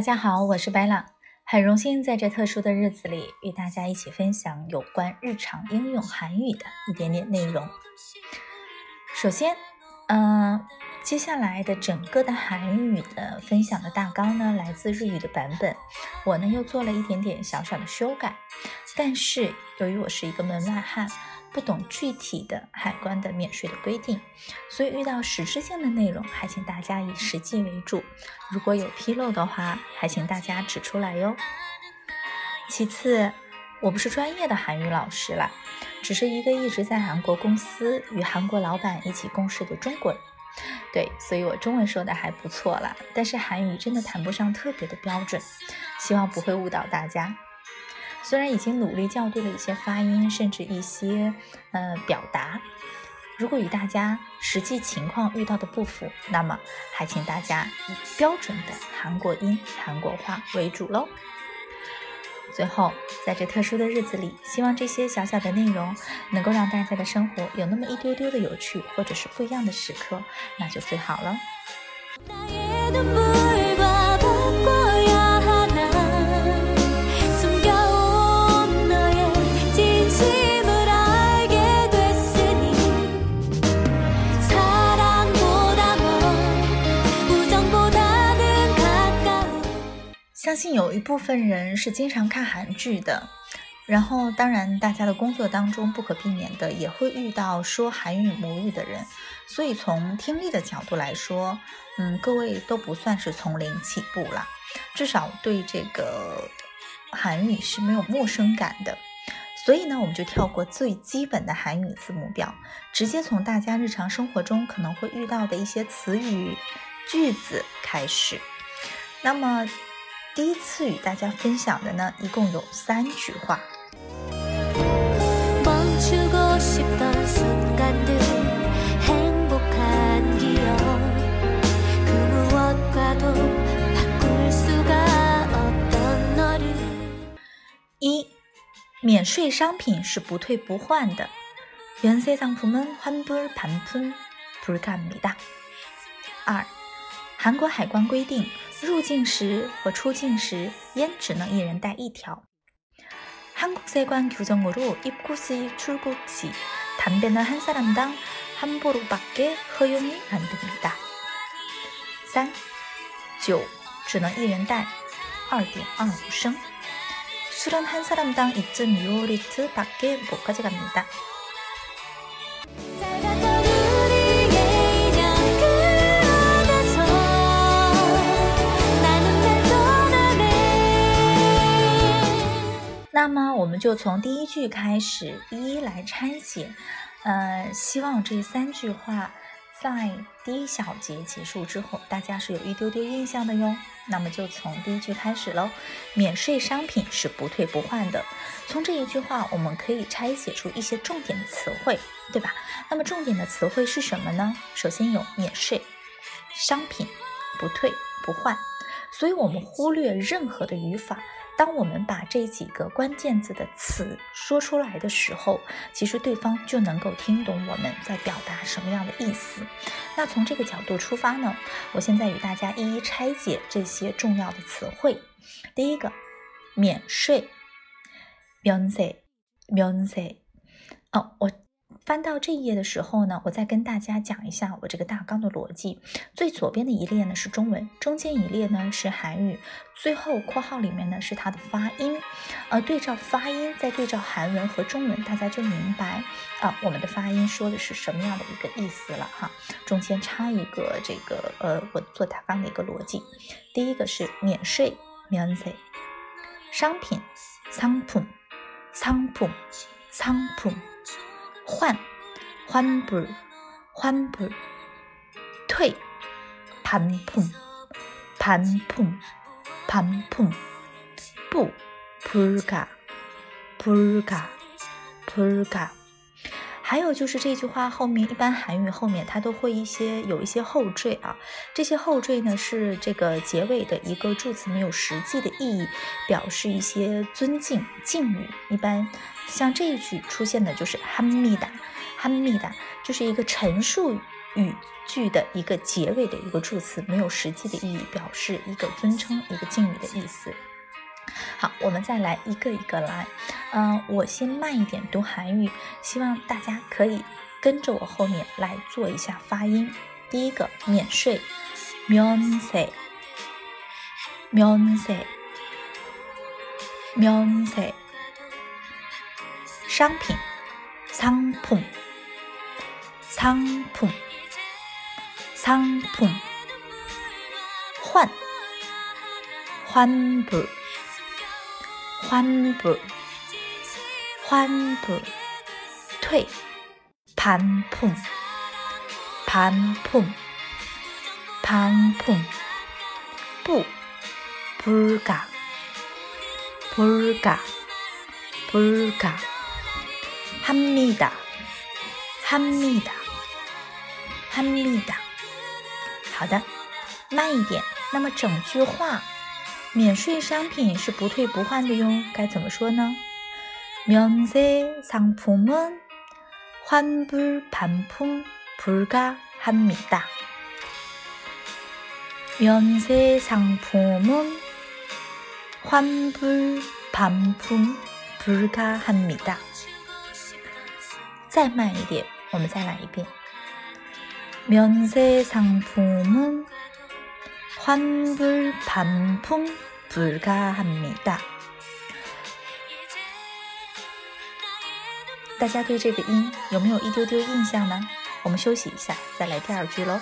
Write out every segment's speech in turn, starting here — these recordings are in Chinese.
大家好，我是白朗，很荣幸在这特殊的日子里与大家一起分享有关日常应用韩语的一点点内容。首先，嗯，接下来的整个的韩语的分享的大纲呢，来自日语的版本，我呢又做了一点点小小的修改，但是由于我是一个门外汉。不懂具体的海关的免税的规定，所以遇到实质性的内容，还请大家以实际为主。如果有纰漏的话，还请大家指出来哟。其次，我不是专业的韩语老师啦，只是一个一直在韩国公司与韩国老板一起共事的中国人。对，所以我中文说的还不错啦，但是韩语真的谈不上特别的标准，希望不会误导大家。虽然已经努力校对了一些发音，甚至一些呃表达，如果与大家实际情况遇到的不符，那么还请大家以标准的韩国音、韩国话为主喽。最后，在这特殊的日子里，希望这些小小的内容能够让大家的生活有那么一丢丢的有趣，或者是不一样的时刻，那就最好了。相信有一部分人是经常看韩剧的，然后当然大家的工作当中不可避免的也会遇到说韩语母语的人，所以从听力的角度来说，嗯，各位都不算是从零起步了，至少对这个韩语是没有陌生感的。所以呢，我们就跳过最基本的韩语字母表，直接从大家日常生活中可能会遇到的一些词语、句子开始。那么。第一次与大家分享的呢，一共有三句话。一，免税商品是不退不换的。免税商品们환불반품불가합니다二，韩国海关规定。 入境时和出境时，烟只能一人带一条。한국세관규정으로입국시출국시담배는한사람당한보루밖에허용이안됩니다三，酒只能一人带二点二五升。술은한사람당2.25리터밖에못가져갑니다 那么我们就从第一句开始一一来拆解，呃，希望这三句话在第一小节结束之后，大家是有一丢丢印象的哟。那么就从第一句开始喽，免税商品是不退不换的。从这一句话，我们可以拆解出一些重点的词汇，对吧？那么重点的词汇是什么呢？首先有免税商品，不退不换，所以我们忽略任何的语法。当我们把这几个关键字的词说出来的时候，其实对方就能够听懂我们在表达什么样的意思。那从这个角度出发呢，我现在与大家一一拆解这些重要的词汇。第一个，免税，免税，免税。哦，我。翻到这一页的时候呢，我再跟大家讲一下我这个大纲的逻辑。最左边的一列呢是中文，中间一列呢是韩语，最后括号里面呢是它的发音。呃，对照发音，再对照韩文和中文，大家就明白啊，我们的发音说的是什么样的一个意思了哈。中间插一个这个呃，我做大纲的一个逻辑。第一个是免税，免税，商品，商品，商品，商品。换， 换不，换不，退，盘碰，盘碰，盘碰，不，불 가， 불 가， 불 가。 还有就是这句话后面，一般韩语后面它都会一些有一些后缀啊，这些后缀呢是这个结尾的一个助词，没有实际的意义，表示一些尊敬敬语。一般 像这一句出现的就是哈密达，哈密达就是一个陈述语句的一个结尾的一个助词，没有实际的意义，表示一个尊称、一个敬语的意思。好，我们再来一个一个来。嗯，我先慢一点读韩语，希望大家可以跟着我后面来做一下发音。第一个，免税，免税，免税，免税。商品，商品，商品，商品。换，换不。환 부， 환 부， 退，반 품， 반 품， 반 품， 不，불 가， 불 가， 불 가， 합니 다， 합니 다， 합니 다。 好的，慢一点。那么整句话。免税商品是不退不换的哟，该怎么说呢？免税商品은환불반품불가합니 다。 免税商品은환불반품불가합니 다。 再慢一点，我们再来一遍。免税商品은 환불 반품 불가합니다. 大家对这个音有没有一丢丢印象呢？我们休息一下，再来第二句喽。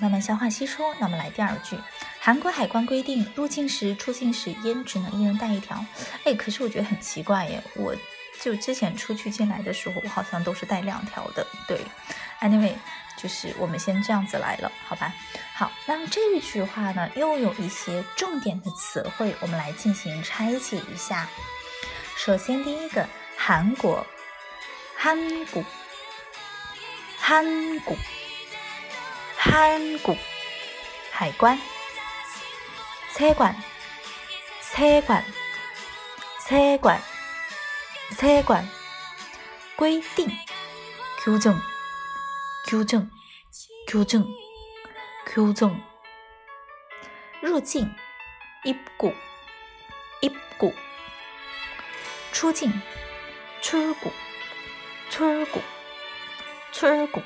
慢慢消化吸收。那么来第二句，韩国海关规定入境时、出境时烟只能一人带一条。哎，可是我觉得很奇怪耶，我就之前出去进来的时候，我好像都是带两条的。对，anyway，就是我们先这样子来了，好吧？好，那么这一句话呢，又有一些重点的词汇，我们来进行拆解一下。首先第一个，韩国，韩国。韩国，韩国海关，车关，车关，车关，车关规定，규 정， 규 정， 규 정， 규 정， 入境，입 국， 입 국， 出境，출 국， 출 국。 出谷，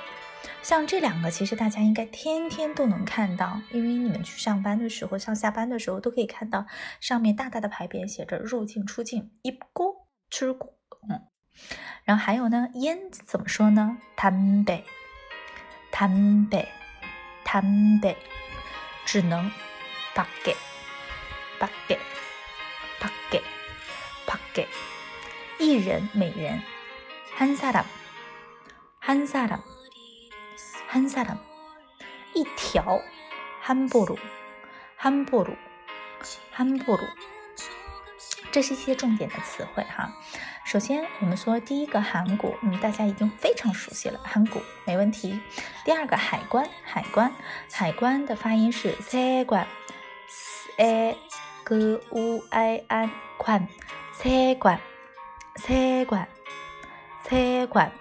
像这两个，其实大家应该天天都能看到，因为你们去上班的时候、上下班的时候都可以看到上面大大的牌匾写着入境、出境。一过出谷，嗯，然后还有呢，烟怎么说呢？담 배， 담 배， 담 배， 只能밖 에， 밖 에， 밖 에， 밖 에， 一人每人，한사 람。 한사 람， 한사 람， 一条，한보 루， 한보 루， 한보 루， 这是一些重点的词汇哈。首先，我们说第一个韩国，嗯，大家已经非常熟悉了，韩国没问题。第二个海关，海关，海关的发音是세 관， 세 그 우 I N 관， 세 관， 세 관， 세 관。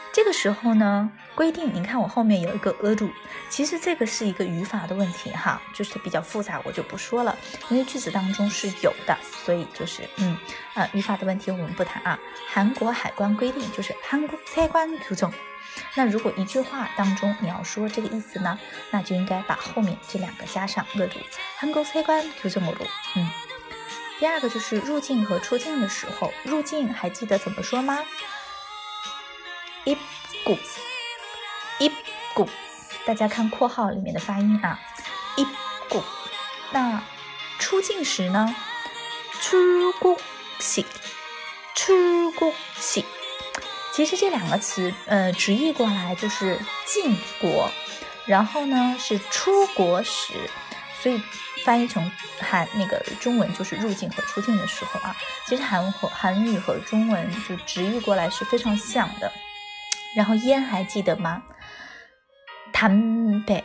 这个时候呢？规定，你看我后面有一个 a do，其实这个是一个语法的问题哈，就是比较复杂，我就不说了，因为句子当中是有的，所以就是嗯呃语法的问题我们不谈啊。韩国海关规定就是韩国海关규 정， 那如果一句话当中你要说这个意思呢，那就应该把后面这两个加上 a do，韩国海关규정 으， 嗯。第二个就是入境和出境的时候，入境还记得怎么说吗？ 一股一股，大家看括号里面的发音啊，一股。那出境时呢？出国喜，出国喜。其实这两个词，呃，直译过来就是进国，然后呢是出国时，所以翻译成韩那个中文就是入境和出境的时候啊。其实韩和韩语和中文就直译过来是非常像的。然后烟还记得吗？담 배，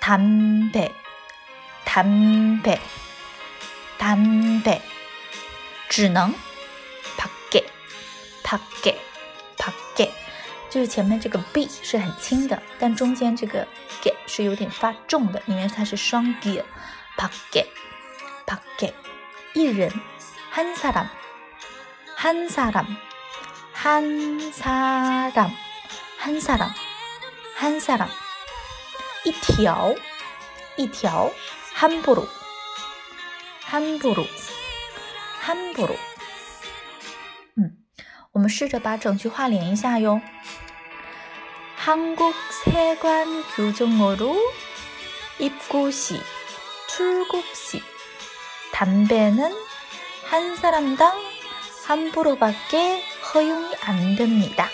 담 배， 담 배， 담 배， 只能。p a k e p a k e 就是前面这个 b 是很轻的，但中间这个 ge 是有点发重的，因为它是双 ge。p a k e p a k e 一人한사람한사람 한사람한사람한사람一条一条함부로함부로함부로我们试着把整句话连一下哟。한국세관규정으로입국시출국시담배는한사람당함부로밖에 허용이안됩니다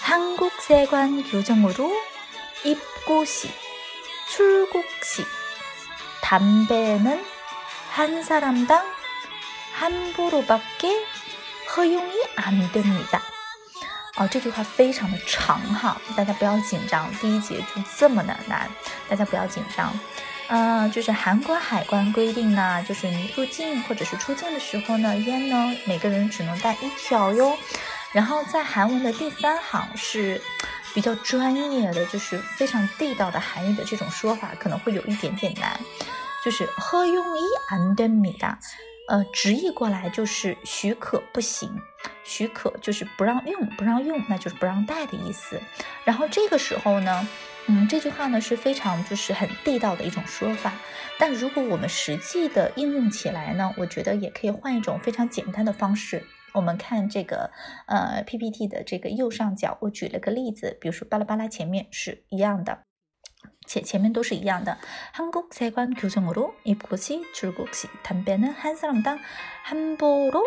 한국세관규정으로입국시출국시담배는한사람당함부로밖에何用意安对你的？哦，这句话非常的长哈，大家不要紧张。第一节就这么的难，大家不要紧张。 嗯，就是韩国海关规定呢，就是你入境或者是出境的时候呢，烟呢每个人只能带一条哟。然后在韩文的第三行是比较专业的，就是非常地道的韩语的这种说法，可能会有一点点难。就是何用意安对你的？呃，直译过来就是许可不行，许可就是不让用，不让用，那就是不让带的意思。然后这个时候呢，嗯，这句话呢是非常就是很地道的一种说法。但如果我们实际的应用起来呢，我觉得也可以换一种非常简单的方式。我们看这个呃 PPT 的这个右上角，我举了个例子，比如说巴拉巴拉前面是一样的。前前面都是一样的。한국세관규정으로입국시출국시담배는한사람당함부로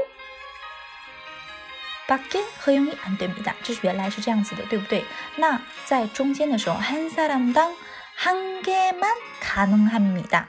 밖에허용이안됩니다这是原来是这样子的，对不对？那在中间的时候，한사람당한개만가능합니다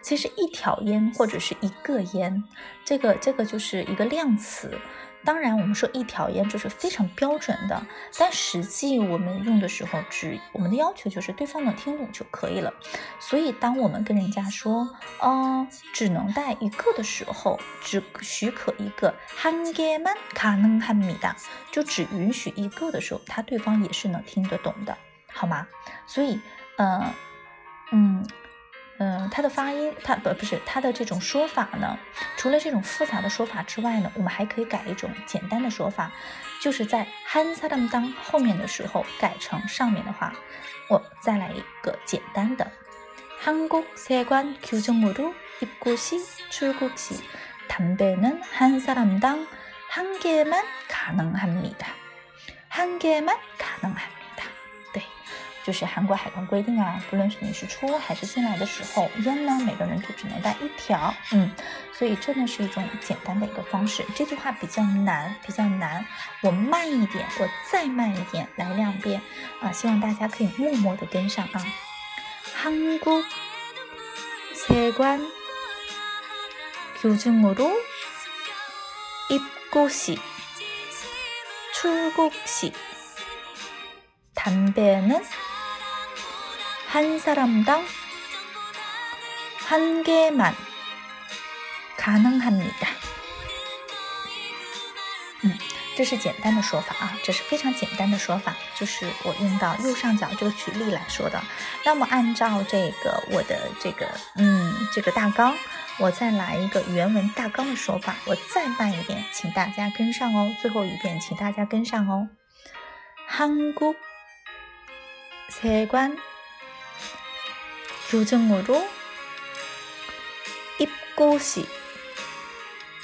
其实一条烟或者是一个烟，这个这个就是一个量词。 当然，我们说一条烟就是非常标准的，但实际我们用的时候，只我们的要求就是对方能听懂就可以了。所以，当我们跟人家说，呃，只能带一个的时候，只许可一个，한개만가능합니 다， 就只允许一个的时候，他对方也是能听得懂的，好吗？所以，呃，嗯。 嗯，它的发音，它不不是它的这种说法呢？除了这种复杂的说法之外呢，我们还可以改一种简单的说法，就是在한사람当后面的时候改成上面的话。我再来一个简单的，한국세관규정으로입국시출국시담배는한사람당한개만가능합니 다， 한개만가능 합。 就是韩国海关规定啊，不论是你是出还是进来的时候，烟呢每个人就只能带一条，嗯，所以真的是一种简单的一个方式。这句话比较难，比较难，我慢一点，我再慢一点，来两遍啊，希望大家可以默默的跟上啊。한국세관규정으로입국시출국시담배는 한 사람당 한 개만 가능합니다. 这是简单的说法啊，这是非常简单的说法，就是我用到右上角这个举例来说的。那么按照这个我的这个嗯这个大纲，我再来一个原文大纲的说法，我再慢一点，请大家跟上哦。最后一遍，请大家跟上哦。한국세관 규정으로 입고 시,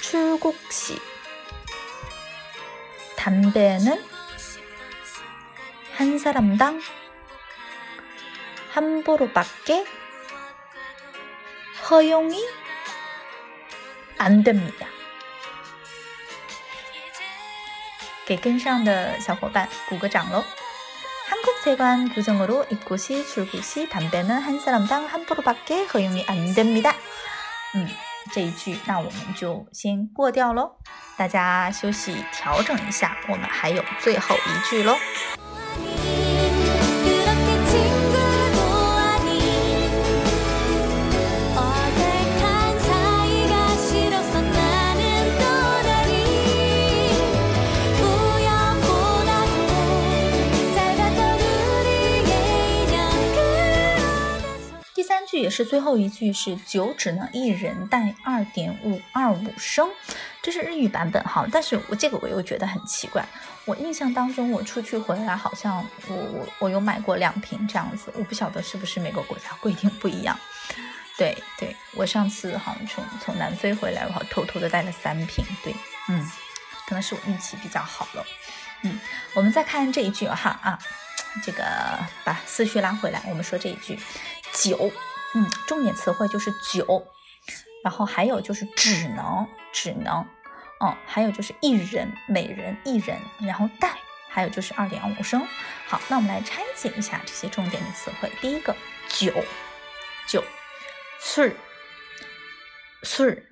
출국 시 담배는 한 사람당 한 보로밖에 허용이안됩니다给跟上的小伙伴鼓个掌喽！ 한국세관규정으로입고시출고시담배는한사람당한포로밖에허용이안됩니다嗯，这一句那我们就先过掉喽。大家休息调整一下，我们还有最后一句喽。 也是最后一句是酒只能一人带二点五二五升，这是日语版本哈。但是我这个我又觉得很奇怪，我印象当中我出去回来好像我我我有买过两瓶这样子，我不晓得是不是每个国家规定不一样。对对，我上次好像从从南非回来，我好偷偷的带了三瓶。对，嗯，可能是我运气比较好了。嗯，我们再看这一句哈啊，这个把思绪拉回来，我们说这一句酒。嗯，重点词汇就是酒，然后还有就是只能只能，嗯，还有就是一人每人一人，然后带，还有就是二点五升。好，那我们来拆解一下这些重点的词汇。第一个酒，酒，술 술，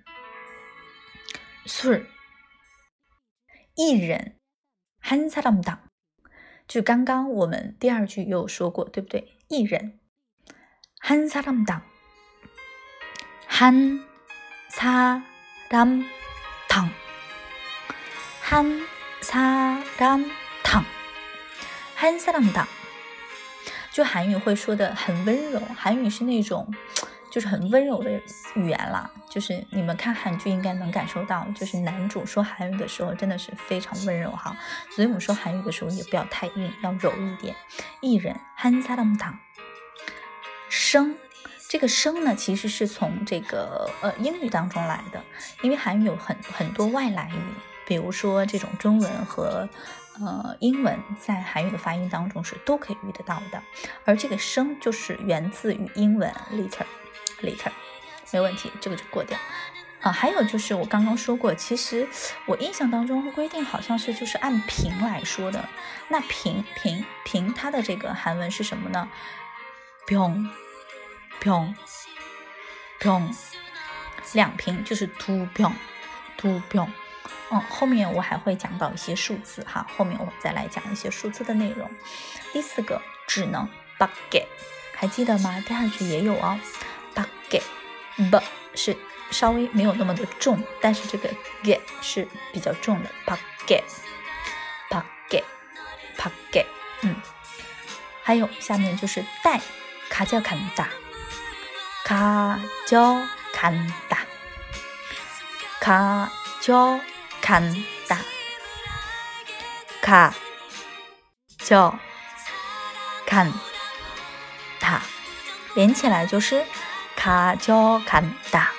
술， 一人，한사람 당， 就刚刚我们第二句有说过，对不对？一人。 한사람당한사람당한사람당 한사람당就韩语会说的很温柔，韩语是那种就是很温柔的语言啦。就是你们看韩剧应该能感受到，就是男主说韩语的时候真的是非常温柔哈。所以我们说韩语的时候也不要太硬，要柔一点。一人한사람 당。 声，这个声呢，其实是从这个呃英语当中来的，因为韩语有很很多外来语，比如说这种中文和呃英文在韩语的发音当中是都可以遇得到的，而这个声就是源自于英文 liter，liter，没问题，这个就过掉啊。还有就是我刚刚说过，其实我印象当中规定好像是就是按平来说的，那平平平它的这个韩文是什么呢？平。瓶，瓶，两瓶就是 two 瓶，two 瓶。嗯，后面我还会讲到一些数字哈，后面我再来讲一些数字的内容。第四个只能 bucket，还记得吗？第二句也有哦，bucket，b 是稍微没有那么的重，但是这个 get 是比较重的，bucket，bucket，bucket。嗯，还有下面就是带，卡叫卡达。가져간 다， 가져간 다， 가져간 다， 连起来就是가져간 다，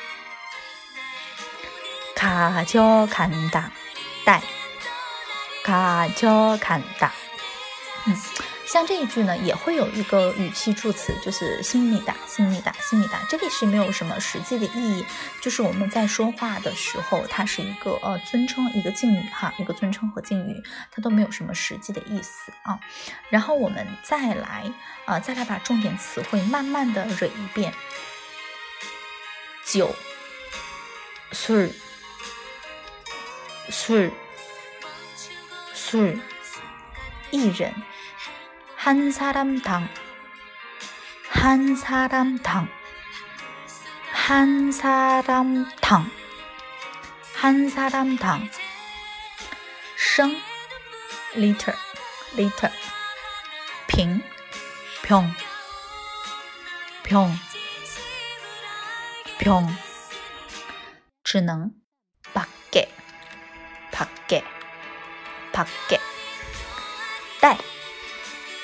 가져간 다， 带，가져간 다， 嗯。 像这一句呢，也会有一个语气助词，就是心里的、心里的、心里的，这里是没有什么实际的意义，就是我们在说话的时候，它是一个呃尊称，一个敬语哈，一个尊称和敬语，它都没有什么实际的意思啊。然后我们再来啊，再来把重点词汇慢慢的蕊一遍：酒、술、 술、 술、 一人。 한사람 당， 한사람 당， 한사람 당， 한사람 당， 升，liter liter， 瓶，병， 병， 병， 只能，밖 에， 밖 에， 밖 에， 带。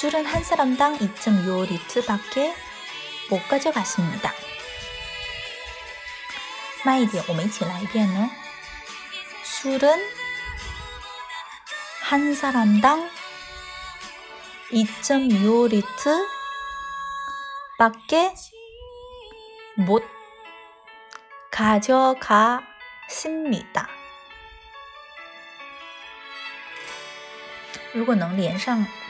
술은 한 사람당 2.25리터밖에 못 가져갔습니다. 慢一点，我们一起来一遍呢。 술은 한 사람당 2.25리터밖에 못 가져갔습니다. 如果能连上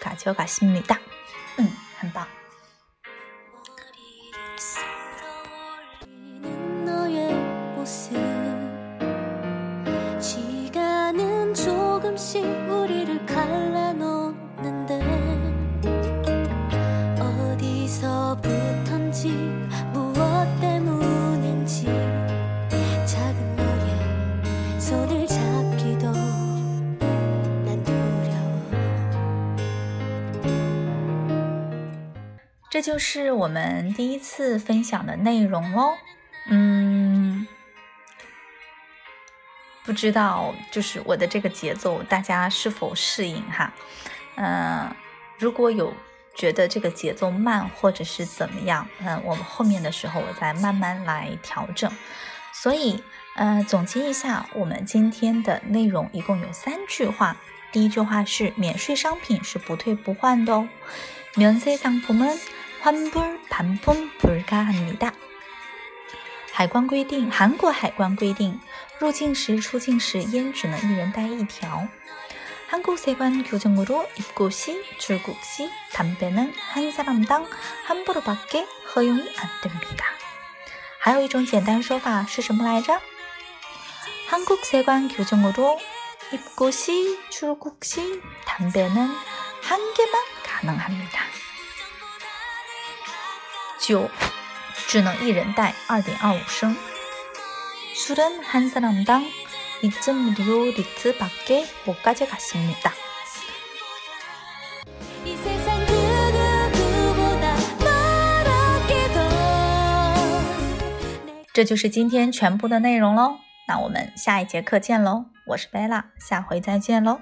가져가십니다. 응, 한방. 这就是我们第一次分享的内容喽，嗯，不知道就是我的这个节奏大家是否适应哈？嗯，如果有觉得这个节奏慢或者是怎么样，嗯，我们后面的时候我再慢慢来调整。所以，呃，总结一下，我们今天的内容一共有三句话。第一句话是免税商品是不退不换的哦，免税商品们。 환불반품불가합니 다。 海关规定，韩国海关规定，入境时、出境时烟只能一人带一条。한국세관교정으로입국시출국시담배는한사람당한부로밖에허용이안됩니다还有一种简单说法是什么来着？한국세관교정으로입국시출국시담배는한개만가능합니다 酒只能一人带二点二五升。술은한사람당2.25리터밖에못가져갔습니다这就是今天全部的内容喽。那我们下一节课见喽！我是贝拉，下回再见喽。